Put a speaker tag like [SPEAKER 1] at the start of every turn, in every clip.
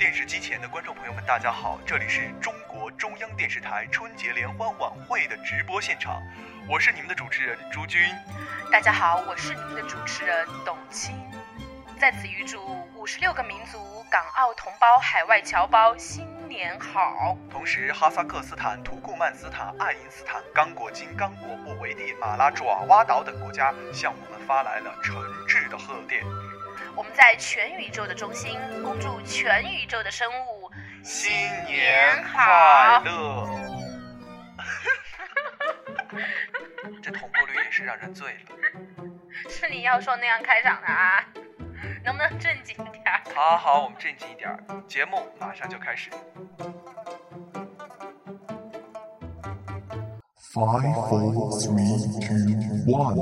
[SPEAKER 1] 电视机前的观众朋友们，大家好，这里是中国中央电视台春节联欢晚会的直播现场，我是你们的主持人朱军。
[SPEAKER 2] 大家好，我是你们的主持人董卿，在此预祝五十六个民族、港澳同胞、海外侨胞新年好。
[SPEAKER 1] 同时，哈萨克斯坦、土库曼斯坦、爱因斯坦、刚果金、刚果布韦蒂、马拉爪哇岛等国家向我们发来了诚挚的贺电。
[SPEAKER 2] 我们在全宇宙的中心，恭祝全宇宙的生物
[SPEAKER 1] 新年快乐。这同步率也是让人醉了。
[SPEAKER 2] 是你要说那样开场的啊？能不能正经点儿？
[SPEAKER 1] 好，好，我们正经一点儿。节目马上就开始。
[SPEAKER 3] Five, four, three, two, one.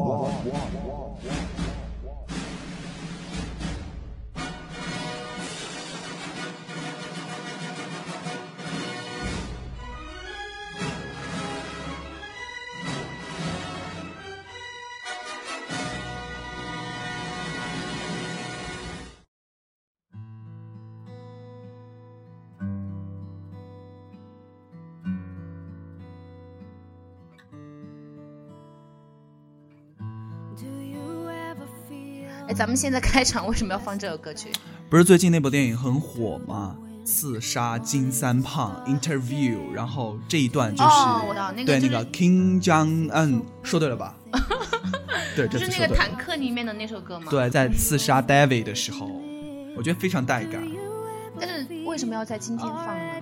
[SPEAKER 2] 现在开场为什么要放这首歌曲？
[SPEAKER 4] 不是最近那部电影很火吗？刺杀金三胖 Interview，然后这一段就是、
[SPEAKER 2] 哦我知道那个就是
[SPEAKER 4] 对那个 King Jong Un，说对了吧？对，
[SPEAKER 2] 就是那个 坦克里面的那首歌吗？。
[SPEAKER 4] 对，在刺杀 David 的时候，我觉得非常带感。
[SPEAKER 2] 但是为什么要在今天放呢？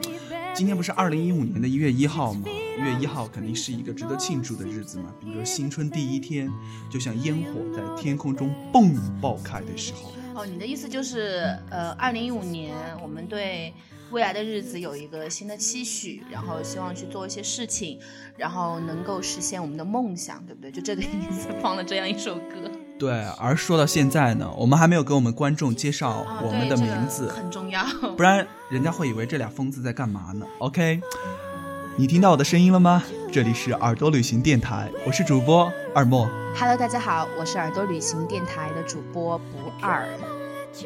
[SPEAKER 4] 今天不是二零一五年的一月一号吗？一月一号肯定是一个值得庆祝的日子嘛。比如说新春第一天，就像烟火在天空中蹦爆开的时候。
[SPEAKER 2] 哦，你的意思就是，呃，二零一五年我们对未来的日子有一个新的期许，然后希望去做一些事情，然后能够实现我们的梦想，对不对？就这个意思，放了这样一首歌。
[SPEAKER 4] 对，而说到现在呢，我们还没有给我们观众介绍
[SPEAKER 2] 啊
[SPEAKER 4] 我们的
[SPEAKER 2] 对这个
[SPEAKER 4] 名字，
[SPEAKER 2] 很重要。
[SPEAKER 4] 不然人家会以为这俩疯子在干嘛呢？OK，你听到我的声音了吗？这里是耳朵旅行电台，我是主播二莫。
[SPEAKER 2] Hello，大家好，我是耳朵旅行电台的主播不二。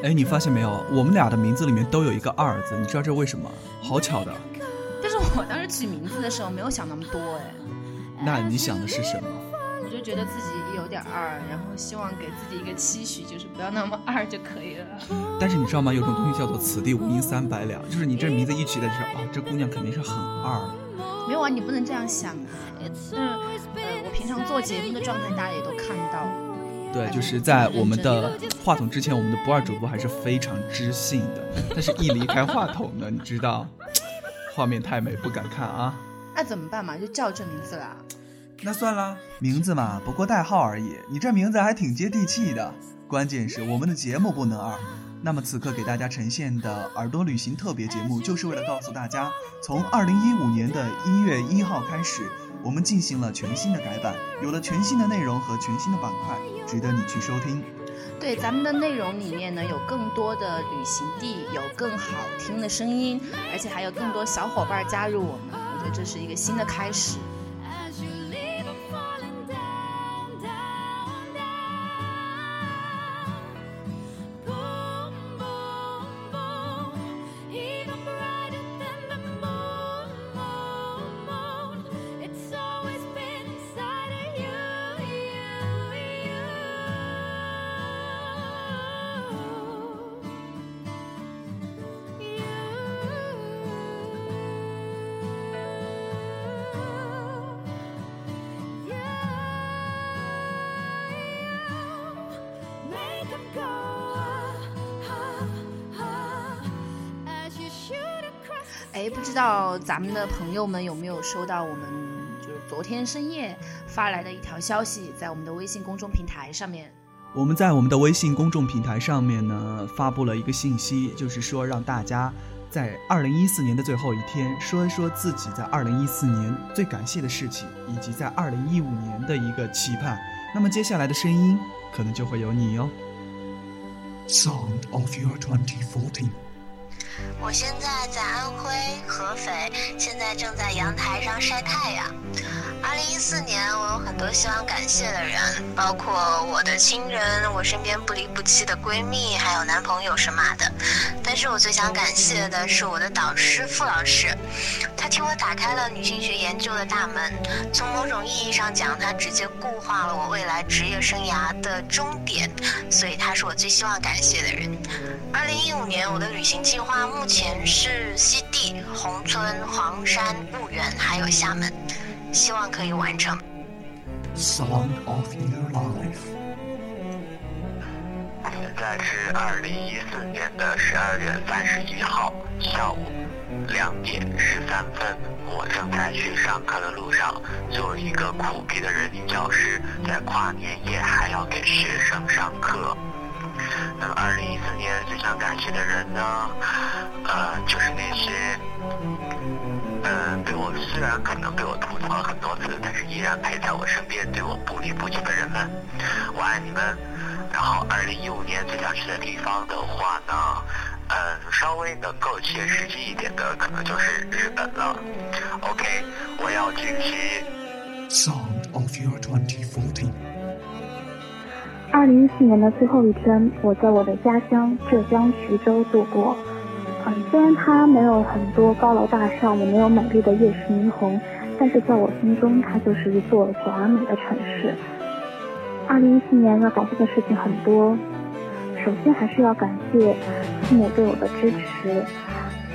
[SPEAKER 4] 哎，你发现没有，我们俩的名字里面都有一个二字，你知道这为什么？好巧的。
[SPEAKER 2] 但是我当时取名字的时候没有想那么多，哎，
[SPEAKER 4] 那你想的是什么？
[SPEAKER 2] 我就觉得自己有点二，然后希望给自己一个期许，就是不要那么二就可以了。
[SPEAKER 4] 但是你知道吗？有种东西叫做“此地无银三百两”，就是你这名字一取的时候，啊，这姑娘肯定是很二。
[SPEAKER 2] 没有啊，你不能这样想啊。就是呃，我平常做节目的状态，大家也都看到。
[SPEAKER 4] 对，就是在我们的话筒之前，我们的不二主播还是非常知性的，但是一离开话筒呢，你知道，画面太美，不敢看啊。
[SPEAKER 2] 那怎么办嘛？就叫这名字啦。
[SPEAKER 4] 那算了，名字嘛，不过代号而已。你这名字还挺接地气的，关键是我们的节目不能二。那么此刻给大家呈现的耳朵旅行特别节目，就是为了告诉大家，从二零一五年的一月一号开始，我们进行了全新的改版，有了全新的内容和全新的板块，值得你去收听。
[SPEAKER 2] 对，咱们的内容里面呢，有更多的旅行地，有更好听的声音，而且还有更多小伙伴加入我们。我觉得这是一个新的开始。道咱们的朋友们有没有收到我们就是昨天深夜发来的一条消息，在我们的微信公众平台上面。
[SPEAKER 4] 我们在我们的微信公众平台上面呢，发布了一个信息，就是说让大家在二零一四年的最后一天，说一说自己在二零一四年最感谢的事情，以及在二零一五年的一个期盼。那么接下来的声音可能就会有你哦。
[SPEAKER 3] Sound of your 2014.
[SPEAKER 5] 我现在在安徽合肥，现在正在阳台上晒太阳。二零一四年，我有很多希望感谢的人，包括我的亲人、我身边不离不弃的闺蜜，还有男朋友什么的。但是我最想感谢的是我的导师傅老师，他替我打开了女性学研究的大门。从某种意义上讲，他直接固化了我未来职业生涯的终点，所以他是我最希望感谢的人。二零一五年，我的旅行计划目前是西递、宏村、黄山、婺源，还有厦门。希望可以完成。
[SPEAKER 3] Song of Your Life.
[SPEAKER 6] 现在是二零一四年的十二月三十一号下午两点十三分，我正在去上课的路上。作为一个苦逼的人民教师，在跨年夜还要给学生上课。那么，二零一四年最想感谢的人呢？呃，就是那些。嗯，对我虽然可能被我吐槽了很多次，但是依然陪在我身边，对我不离不弃的人们，我爱你们。然后，二零一五年最想去的地方的话呢，嗯，稍微能够切实际一点的，可能就是日本了。OK，我要进行。
[SPEAKER 3] Sound of Your 2014.
[SPEAKER 7] 二零一四年的最后一天，我在我的家乡浙江徐州度过。嗯，虽然它没有很多高楼大厦，也没有美丽的夜市霓虹，但是在我心中，它就是一座小而美的城市。二零一四年要感谢的事情很多，首先还是要感谢父母对我的支持。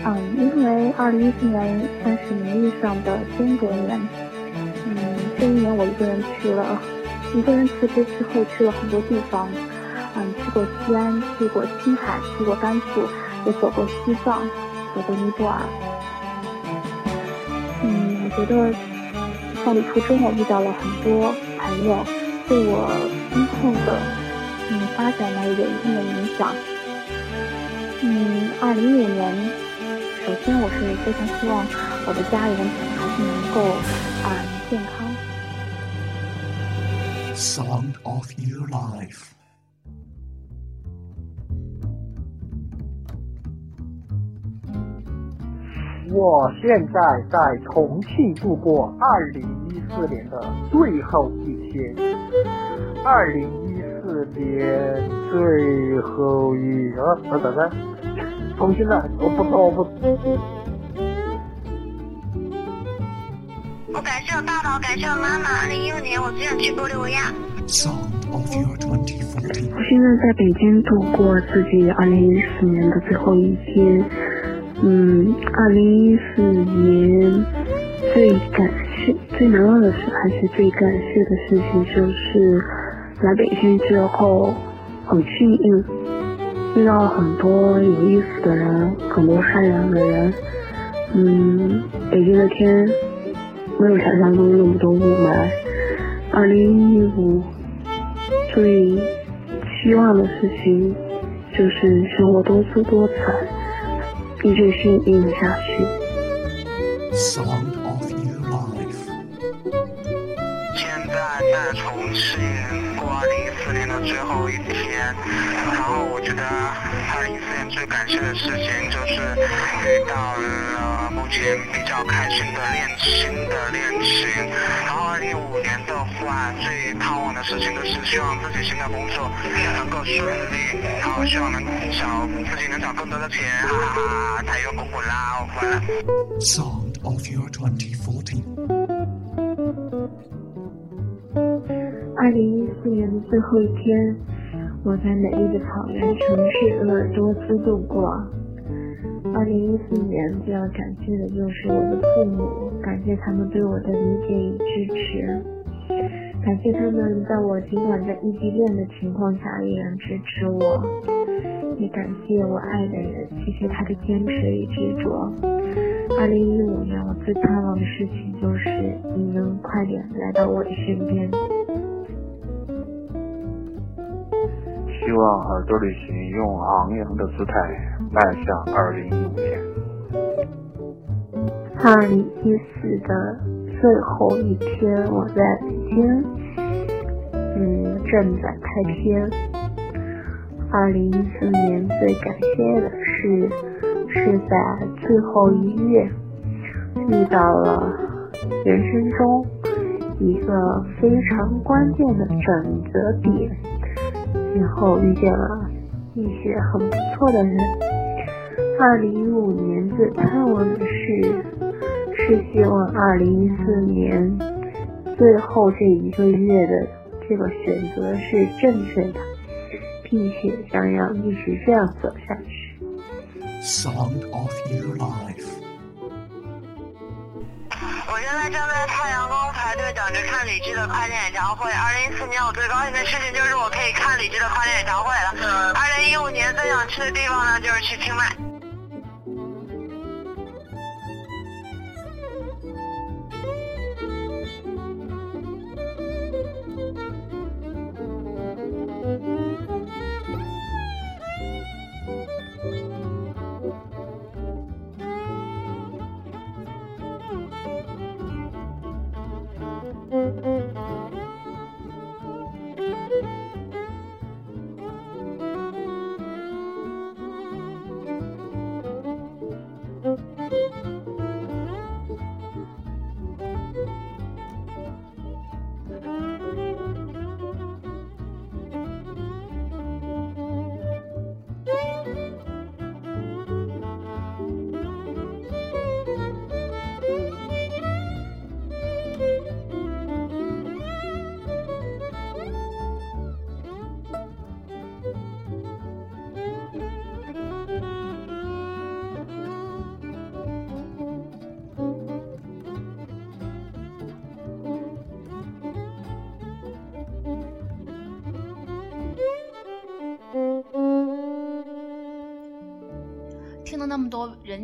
[SPEAKER 7] 嗯，因为二零一四年算是名义上的间隔年。嗯，这一年我一个人去了，一个人辞职之后去了很多地方。嗯，去过西安，去过青海，去过甘肃。也走过西藏，走过尼泊尔。嗯，我觉得在旅途中我遇到了很多朋友，对我今后的嗯发展呢有一定的影响。嗯，二零一五年，首先我是非常希望我的家人还是能够啊、嗯、健康。
[SPEAKER 3] Sound of Your Life.
[SPEAKER 8] 我现在在重庆度过二零一四年的最后一天。二零一四年最后一啊，等等等，重新来，我不我不。
[SPEAKER 5] 我感谢我爸爸，我感谢我妈妈。二零一五年我最想去玻利维亚。
[SPEAKER 3] Sound of Your 2014.
[SPEAKER 7] 我现在在北京度过自己二零一四年的最后一天。嗯，二零一四年最感谢、最难忘的事，还是最感谢的事情，就是来北京之后，很幸运遇到了很多有意思的人，很多善良的人。嗯，北京的天没有想象中那么多雾霾。二零一五最希望的事情就是生活多姿多彩。一直幸运下去。
[SPEAKER 3] Sound of Your Life.
[SPEAKER 6] 现在在重庆过二零一四年的最后一天，然后我觉得二零一四年最感谢的事情就是遇到了目前比较开心的恋新的恋情，然后二零一五年的话最盼望的事情就是希望自己新的工作能够顺利，然后希望能找自己能找更多的钱，哈哈哈！太阳公公啦，我回来。
[SPEAKER 3] Sound of Your 2014.
[SPEAKER 7] 二零一四年的最后一天，我在美丽的草原城市鄂尔多斯度过。二零一四年最要感谢的就是我的父母，感谢他们对我的理解与支持，感谢他们在我尽管在异地恋的情况下依然支持我，也感谢我爱的人，谢谢他的坚持与执着。二零一五年，我最盼望的事情就是你能快点来到我的身边。
[SPEAKER 8] 希望耳朵旅行用昂扬的姿态迈向二零一五年。
[SPEAKER 7] 二零一四的最后一天，我在北京，嗯，正在开篇。二零一四年最感谢的是，是在最后一月遇到了人生中一个非常关键的转折点，然后遇见了一些很不错的人。二零一五年最盼望的事，是希望二零一四年最后这一个月的这个选择是正确的，并且将要一直这样走下去。
[SPEAKER 3] Sound of Your Life.
[SPEAKER 6] 我现在正在太阳宫排队等着看李志的跨年演唱会。二零一四年我最高兴的事情就是我可以看李志的跨年演唱会了。二零一五年最想去的地方呢，就是去清迈。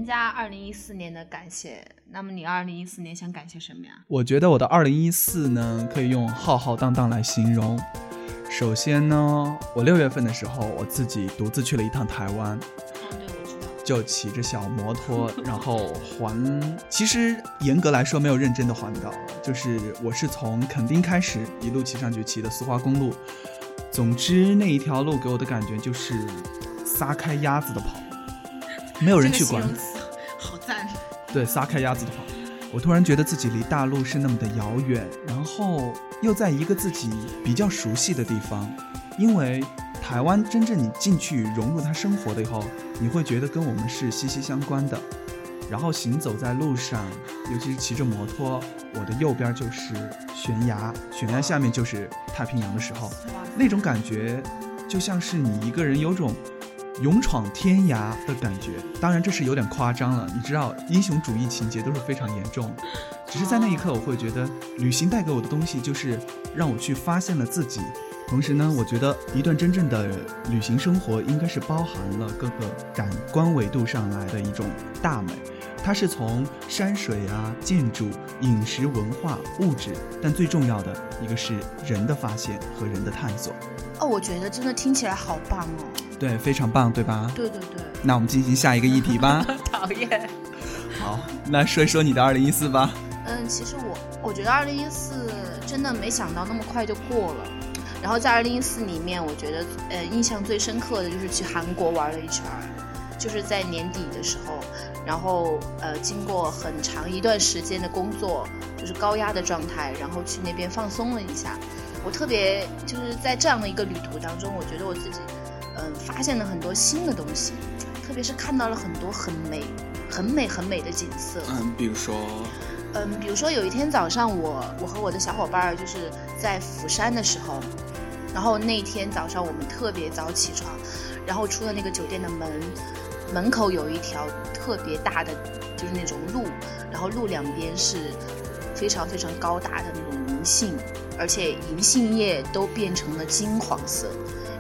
[SPEAKER 2] 人家二零一四年的感谢，那么你二零一四年想感谢什么呀？
[SPEAKER 4] 我觉得我的二零一四呢，可以用浩浩荡荡来形容。首先呢，我六月份的时候，我自己独自去了一趟台湾。就骑着小摩托，然后环。其实严格来说没有认真的环岛，就是我是从垦丁开始一路骑上去，骑的苏花公路。总之那一条路给我的感觉就是撒开鸭子的跑，没有人去管
[SPEAKER 2] 好赞。
[SPEAKER 4] 对，撒开鸭子的话。我突然觉得自己离大陆是那么的遥远，然后又在一个自己比较熟悉的地方，因为台湾真正你进去融入它生活了以后，你会觉得跟我们是息息相关的。然后行走在路上，尤其是骑着摩托，我的右边就是悬崖，悬崖下面就是太平洋的时候，那种感觉就像是你一个人有种勇闯天涯的感觉。当然这是有点夸张了，你知道英雄主义情节都是非常严重的。只是在那一刻，我会觉得旅行带给我的东西就是让我去发现了自己。同时呢，我觉得一段真正的旅行生活应该是包含了各个感官维度上来的一种大美。它是从山水啊、建筑、饮食、文化、物质，但最重要的一个是人的发现和人的探索。
[SPEAKER 2] 哦，我觉得真的听起来好棒哦。
[SPEAKER 4] 对，非常棒，对吧？
[SPEAKER 2] 对对对，
[SPEAKER 4] 那我们进行下一个议题吧。
[SPEAKER 2] 讨厌。
[SPEAKER 4] 好，那说一说你的二零一四吧。
[SPEAKER 2] 嗯，其实我我觉得二零一四真的没想到那么快就过了。然后在二零一四里面，我觉得呃印象最深刻的就是去韩国玩了一圈儿，就是在年底的时候，然后呃经过很长一段时间的工作，就是高压的状态，然后去那边放松了一下。我特别就是在这样的一个旅途当中，我觉得我自己嗯、发现了很多新的东西，特别是看到了很多很美、很美、很美的景色。
[SPEAKER 4] 嗯，比如说，
[SPEAKER 2] 嗯，比如说有一天早上我，我和我的小伙伴儿就是在釜山的时候，然后那天早上我们特别早起床，然后出了那个酒店的门，门口有一条特别大的就是那种路，然后路两边是非常非常高大的那种银杏，而且银杏叶都变成了金黄色。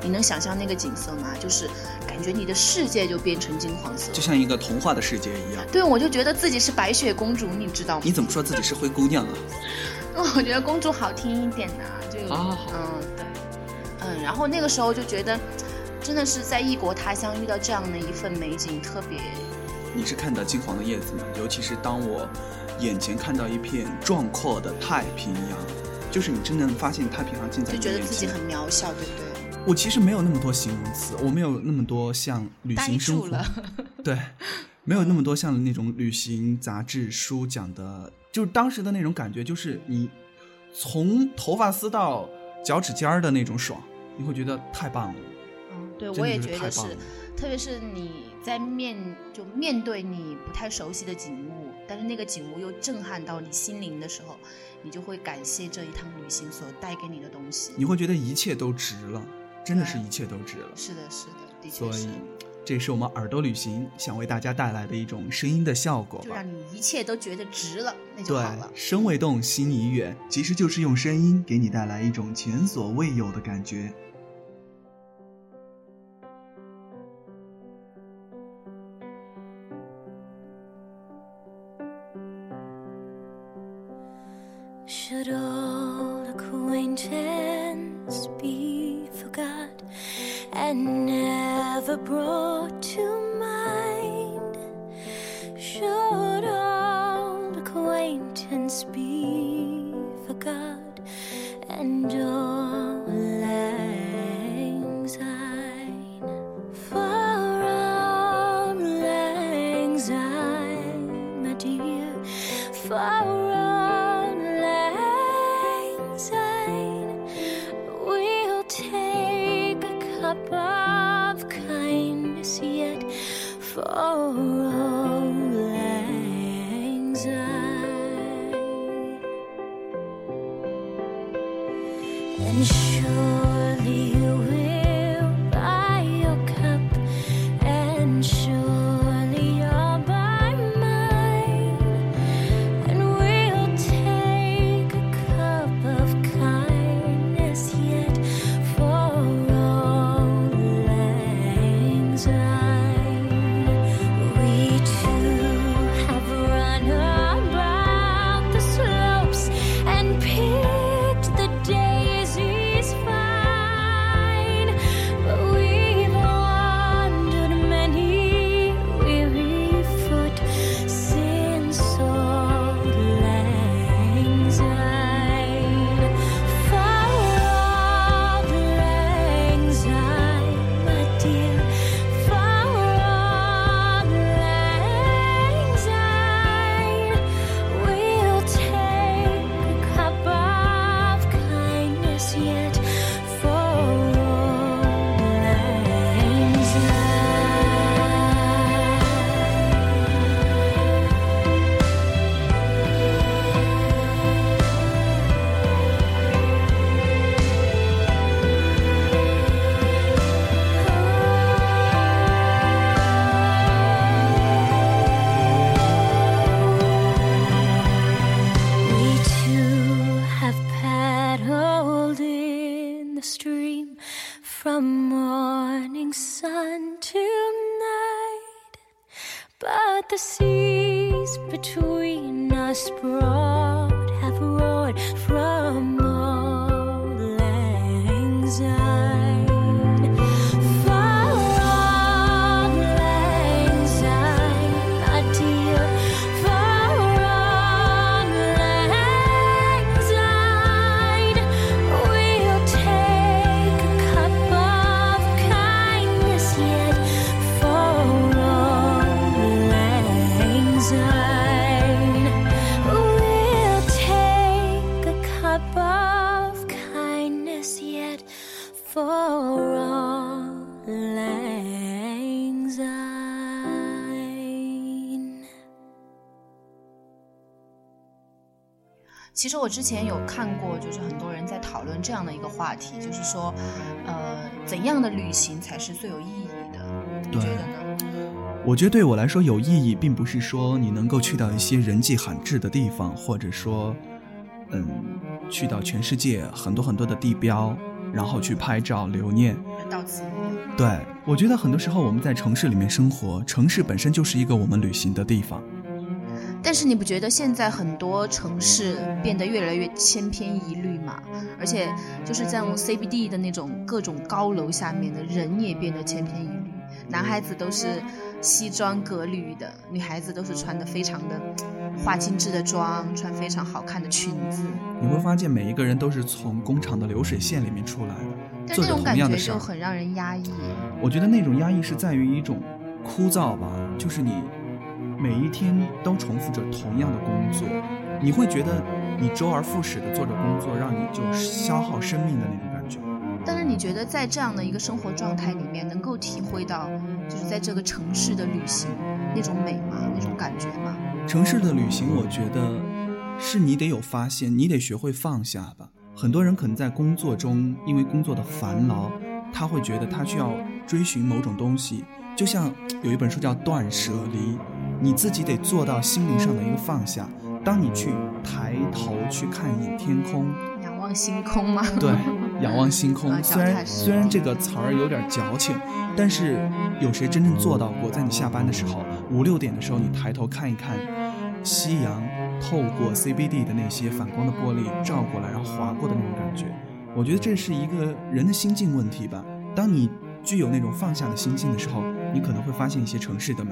[SPEAKER 2] 你能想象那个景色吗？就是感觉你的世界就变成金黄色。
[SPEAKER 4] 就像一个童话的世界一样。
[SPEAKER 2] 对，我就觉得自己是白雪公主，你知道吗？
[SPEAKER 4] 你怎么说自己是灰姑娘啊？
[SPEAKER 2] 那，我觉得公主好听一点呐、就
[SPEAKER 4] 啊好
[SPEAKER 2] 嗯对，嗯，然后那个时候就觉得，真的是在异国他乡遇到这样的一份美景，特别
[SPEAKER 4] 你是看到金黄的叶子吗？尤其是当我眼前看到一片壮阔的太平洋，就是你真正发现太平洋近在
[SPEAKER 2] 就
[SPEAKER 4] 你眼前。
[SPEAKER 2] 觉得自己很渺小，对不对？
[SPEAKER 4] 我其实没有那么多形容词，我没有那么多像旅
[SPEAKER 2] 呆
[SPEAKER 4] 行生活 对，没有那么多像那种旅行杂志书讲的，就是当时的那种感觉，就是你从头发丝到脚趾尖儿的那种爽，你会觉得太棒了。
[SPEAKER 2] 嗯，对，我也觉得是特别是你在面就面对你不太熟悉的景物，但是那个景物又震撼到你心灵的时候，你就会感谢这一趟旅行所带给你的东西。
[SPEAKER 4] 你会觉得一切都值了，真的是一切都值了。
[SPEAKER 2] 是的，是的，的确
[SPEAKER 4] 所以
[SPEAKER 2] 是，，
[SPEAKER 4] 这是我们耳朵旅行想为大家带来的一种声音的效果
[SPEAKER 2] 就让。你一切都觉得值了，那就
[SPEAKER 4] 对
[SPEAKER 2] 好了，。
[SPEAKER 4] 身未动，心已远，其实就是用声音给你带来一种前所未有的感觉。
[SPEAKER 9] Should all acquaintance be and never brought to And surely
[SPEAKER 2] 其实我之前有看过，就是很多人在讨论这样的一个话题，就是说，呃，怎样的旅行才是最有意义的？你
[SPEAKER 4] 对
[SPEAKER 2] 觉得呢？
[SPEAKER 4] 我觉得对我来说有意义，并不是说你能够去到一些人迹罕至的地方，或者说，嗯，去到全世界很多很多的地标，然后去拍照留念。
[SPEAKER 2] 到此。
[SPEAKER 4] 对我觉得很多时候我们在城市里面生活，城市本身就是一个我们旅行的地方。
[SPEAKER 2] 但是你不觉得现在很多城市变得越来越千篇一律吗？而且就是在 CBD 的那种各种高楼下面的人也变得千篇一律，男孩子都是西装革履的，女孩子都是穿的非常的化精致的妆，穿非常好看的裙子。
[SPEAKER 4] 你会发现每一个人都是从工厂的流水线里面出来的，做着
[SPEAKER 2] 但那种感
[SPEAKER 4] 同样的事儿。
[SPEAKER 2] 觉就很让人压抑。
[SPEAKER 4] 我觉得那种压抑是在于一种枯燥吧，就是你每一天都重复着同样的工作，你会觉得你周而复始的做着工作，让你就消耗生命的那种感觉。
[SPEAKER 2] 但是你觉得在这样的一个生活状态里面，能够体会到就是在这个城市的旅行那种美吗？那种感觉吗？
[SPEAKER 4] 城市的旅行，我觉得是你得有发现，你得学会放下吧。很多人可能在工作中，因为工作的烦劳，他会觉得他需要追寻某种东西，就像有一本书叫《断舍离》，你自己得做到心灵上的一个放下。当你去抬头去看一眼天空，
[SPEAKER 2] 仰望星空吗？
[SPEAKER 4] 对，仰望星空。
[SPEAKER 2] 啊
[SPEAKER 4] 虽然虽然这个词儿有点矫情，但是有谁真正做到过？在你下班的时候，五六点的时候，你抬头看一看夕阳透过 CBD 的那些反光的玻璃照过来，然后划过的那种感觉。我觉得这是一个人的心境问题吧。当你具有那种放下的心境的时候，你可能会发现一些城市的美。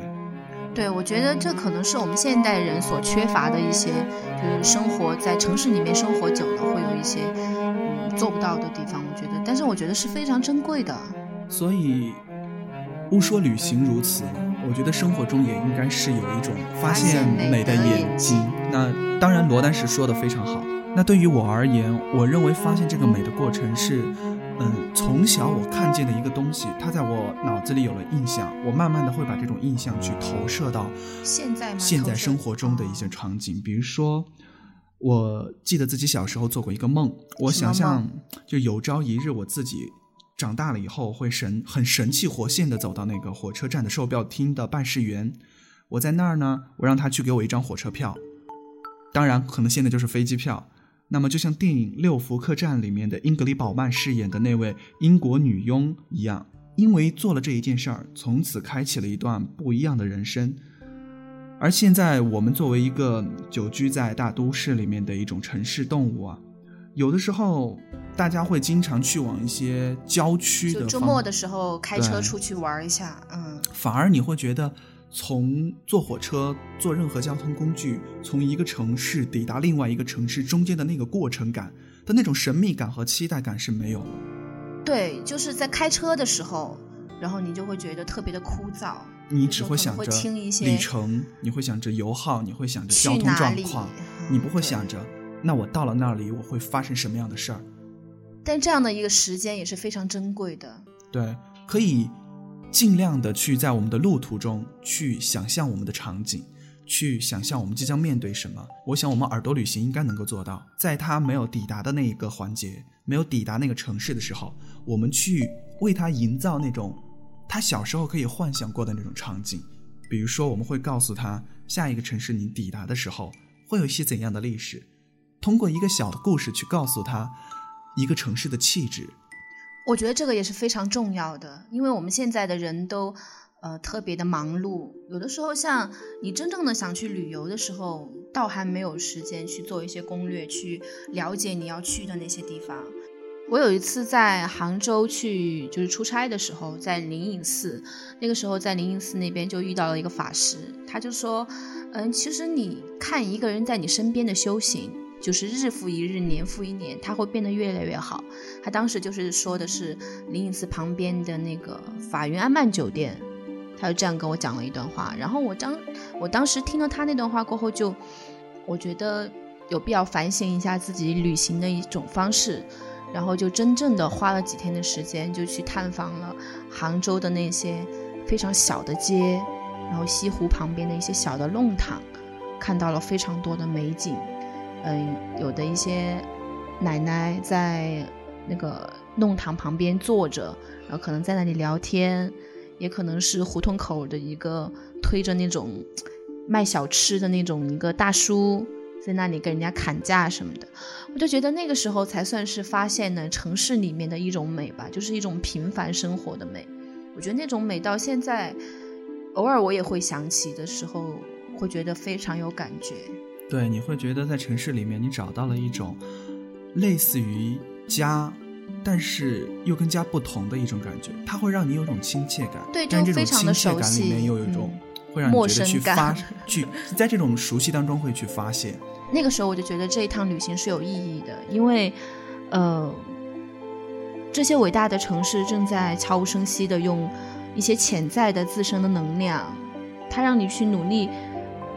[SPEAKER 2] 对，我觉得这可能是我们现代人所缺乏的一些，就是生活在城市里面生活久了会有一些嗯做不到的地方。我觉得，但是我觉得是非常珍贵的。
[SPEAKER 4] 所以，不说旅行如此了，我觉得生活中也应该是有一种发现美的眼睛。那当然，罗丹石说的非常好。那对于我而言，我认为发现这个美的过程是，嗯，从小我看见的一个东西，它在我脑子里有了印象，我慢慢的会把这种印象去投射到
[SPEAKER 2] 现在
[SPEAKER 4] 现在生活中的一些场景，比如说，我记得自己小时候做过一个梦，我想象就有朝一日我自己长大了以后，会神很神气活现的走到那个火车站的售票厅的办事员，我在那儿呢，我让他去给我一张火车票，当然可能现在就是飞机票。那么就像电影《六福客栈》里面的英格里·宝曼饰演的那位英国女佣一样，因为做了这一件事儿，从此开启了一段不一样的人生。而现在，我们作为一个久居在大都市里面的一种城市动物啊，有的时候大家会经常去往一些郊区的
[SPEAKER 2] 就周末的时候开车出去玩一下，嗯，
[SPEAKER 4] 反而你会觉得，从坐火车、坐任何交通工具，从一个城市抵达另外一个城市中间的那个过程感的那种神秘感和期待感是没有的。
[SPEAKER 2] 对，就是在开车的时候，然后你就会觉得特别的枯燥，
[SPEAKER 4] 你只
[SPEAKER 2] 会
[SPEAKER 4] 会想着里程，你会想着油耗，你会想着交通状况，
[SPEAKER 2] 嗯
[SPEAKER 4] 你不会想着那我到了那里我会发生什么样的事儿。
[SPEAKER 2] 但这样的一个时间也是非常珍贵的。
[SPEAKER 4] 对，可以尽量的去在我们的路途中去想象我们的场景，去想象我们即将面对什么。我想我们耳朵旅行应该能够做到，在他没有抵达的那一个环节，没有抵达那个城市的时候，我们去为他营造那种他小时候可以幻想过的那种场景。比如说，我们会告诉他，下一个城市你抵达的时候会有一些怎样的历史，通过一个小的故事去告诉他一个城市的气质，
[SPEAKER 2] 我觉得这个也是非常重要的，因为我们现在的人都呃特别的忙碌，有的时候像你真正的想去旅游的时候，倒还没有时间去做一些攻略，去了解你要去的那些地方。我有一次在杭州去就是出差的时候，在灵隐寺，那个时候在灵隐寺那边就遇到了一个法师，他就说，嗯，其实你看一个人在你身边的修行，就是日复一日，年复一年，他会变得越来越好。他当时就是说的是灵隐寺旁边的那个法云安曼酒店，他就这样跟我讲了一段话。然后我当我当时听了他那段话过后就，我觉得有必要反省一下自己旅行的一种方式，然后就真正的花了几天的时间，就去探访了杭州的那些非常小的街，然后西湖旁边的一些小的弄堂，看到了非常多的美景。嗯，有的一些奶奶在那个弄堂旁边坐着，然后可能在那里聊天，也可能是胡同口的一个推着那种卖小吃的那种一个大叔，在那里跟人家砍价什么的。我就觉得那个时候才算是发现呢城市里面的一种美吧，就是一种平凡生活的美。我觉得那种美到现在，偶尔我也会想起的时候，会觉得非常有感觉。
[SPEAKER 4] 对，你会觉得在城市里面，你找到了一种类似于家，但是又跟家不同的一种感觉，它会让你有种亲切感。
[SPEAKER 2] 对
[SPEAKER 4] 但这种亲切感里面又有一种、
[SPEAKER 2] 嗯
[SPEAKER 4] 会让你
[SPEAKER 2] 陌
[SPEAKER 4] 觉得去
[SPEAKER 2] 生
[SPEAKER 4] 发
[SPEAKER 2] 感
[SPEAKER 4] 去在这种熟悉当中会去发现。
[SPEAKER 2] 那个时候我就觉得这一趟旅行是有意义的，因为，呃，这些伟大的城市正在悄无声息的用一些潜在的自身的能量，它让你去努力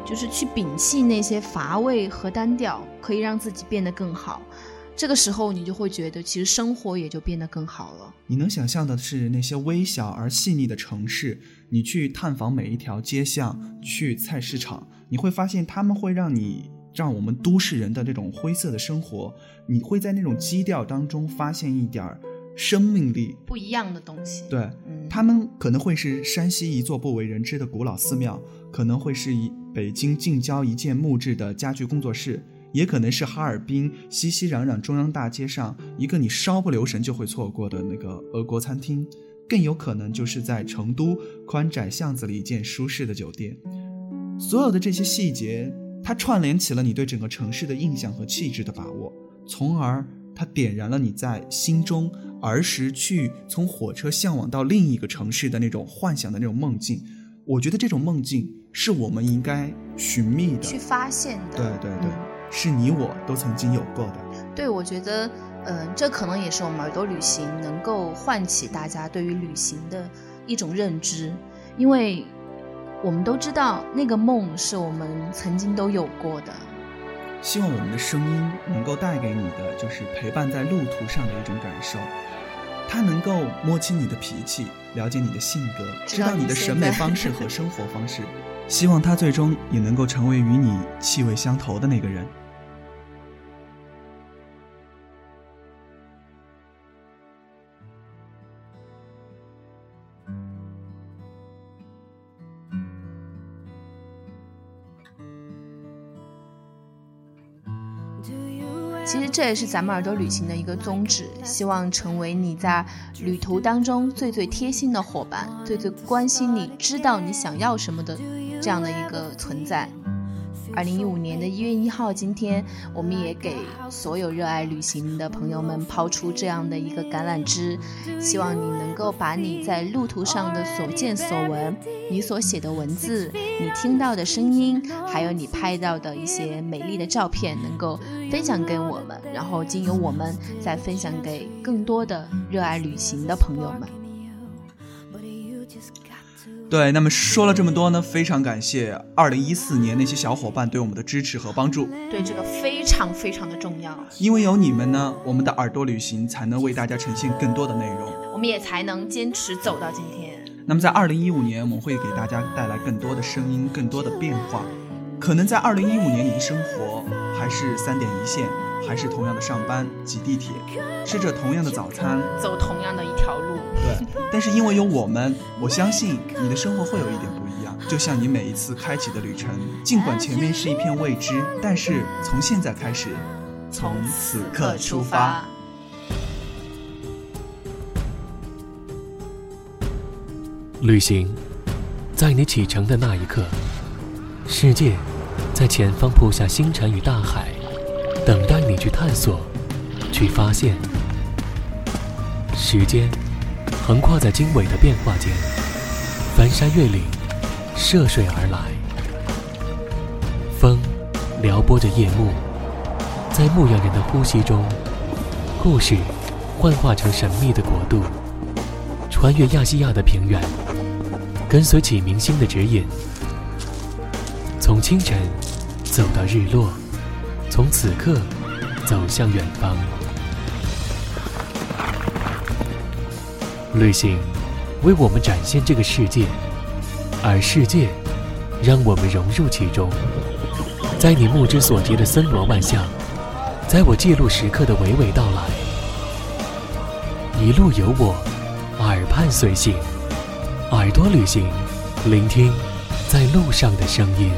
[SPEAKER 2] 就是去摒弃那些乏味和单调，可以让自己变得更好。这个时候，你就会觉得，其实生活也就变得更好了。
[SPEAKER 4] 你能想象的是那些微小而细腻的城市，你去探访每一条街巷，去菜市场，你会发现他们会让你让我们都市人的这种灰色的生活，你会在那种基调当中发现一点儿生命力。
[SPEAKER 2] 不一样的东西。
[SPEAKER 4] 对，
[SPEAKER 2] 嗯，
[SPEAKER 4] 他们可能会是山西一座不为人知的古老寺庙，可能会是一北京近郊一件木质的家具工作室，也可能是哈尔滨熙熙攘攘中央大街上一个你稍不留神就会错过的那个俄国餐厅，更有可能就是在成都宽窄巷子里一间舒适的酒店。所有的这些细节，它串联起了你对整个城市的印象和气质的把握，从而它点燃了你在心中儿时去从火车向往到另一个城市的那种幻想的那种梦境。我觉得这种梦境是我们应该寻觅的，
[SPEAKER 2] 去发现的。
[SPEAKER 4] 对对对，是你我都曾经有过的。
[SPEAKER 2] 对，我觉得，嗯、这可能也是我们耳朵旅行能够唤起大家对于旅行的一种认知，因为我们都知道那个梦是我们曾经都有过的。
[SPEAKER 4] 希望我们的声音能够带给你的，就是陪伴在路途上的一种感受。它能够摸清你的脾气，了解你的性格，知道你的审美方式和生活方式。希望他最终也能够成为与你气味相投的那个人。
[SPEAKER 2] 其实这也是咱们耳朵旅行的一个宗旨，希望成为你在旅途当中最最贴心的伙伴，最最关心你、知道你想要什么的这样的一个存在。二零一五年的一月一号，今天我们也给所有热爱旅行的朋友们抛出这样的一个橄榄枝，希望你能够把你在路途上的所见所闻，你所写的文字，你听到的声音，还有你拍到的一些美丽的照片，能够分享给我们，然后经由我们再分享给更多的热爱旅行的朋友们。
[SPEAKER 4] 对，那么说了这么多呢，非常感谢二零一四年那些小伙伴对我们的支持和帮助。
[SPEAKER 2] 对这个非常非常的重要，
[SPEAKER 4] 因为有你们呢，我们的耳朵旅行才能为大家呈现更多的内容。
[SPEAKER 2] 我们也才能坚持走到今天。
[SPEAKER 4] 那么在二零一五年，我们会给大家带来更多的声音，更多的变化。可能在二零一五年，你的生活还是三点一线，还是同样的上班、挤地铁，吃着同样的早餐，
[SPEAKER 2] 走同样的一条路。
[SPEAKER 4] 对，但是因为有我们，我相信你的生活会有一点不一样。就像你每一次开启的旅程，尽管前面是一片未知，但是从现在开始，从此刻出发。
[SPEAKER 10] 旅行，在你启程的那一刻，世界在前方铺下星辰与大海，去探索，去发现。时间横跨在经纬的变化间，翻山越岭，涉水而来。风撩拨着夜幕，在牧羊人的呼吸中，故事幻化成神秘的国度，穿越亚细亚的平原，跟随启明星的指引，从清晨走到日落，从此刻走向远方。旅行为我们展现这个世界，而世界让我们融入其中。在你目之所及的森罗万象，在我记录时刻的娓娓道来。一路有我，耳畔随行，耳朵旅行，聆听在路上的声音。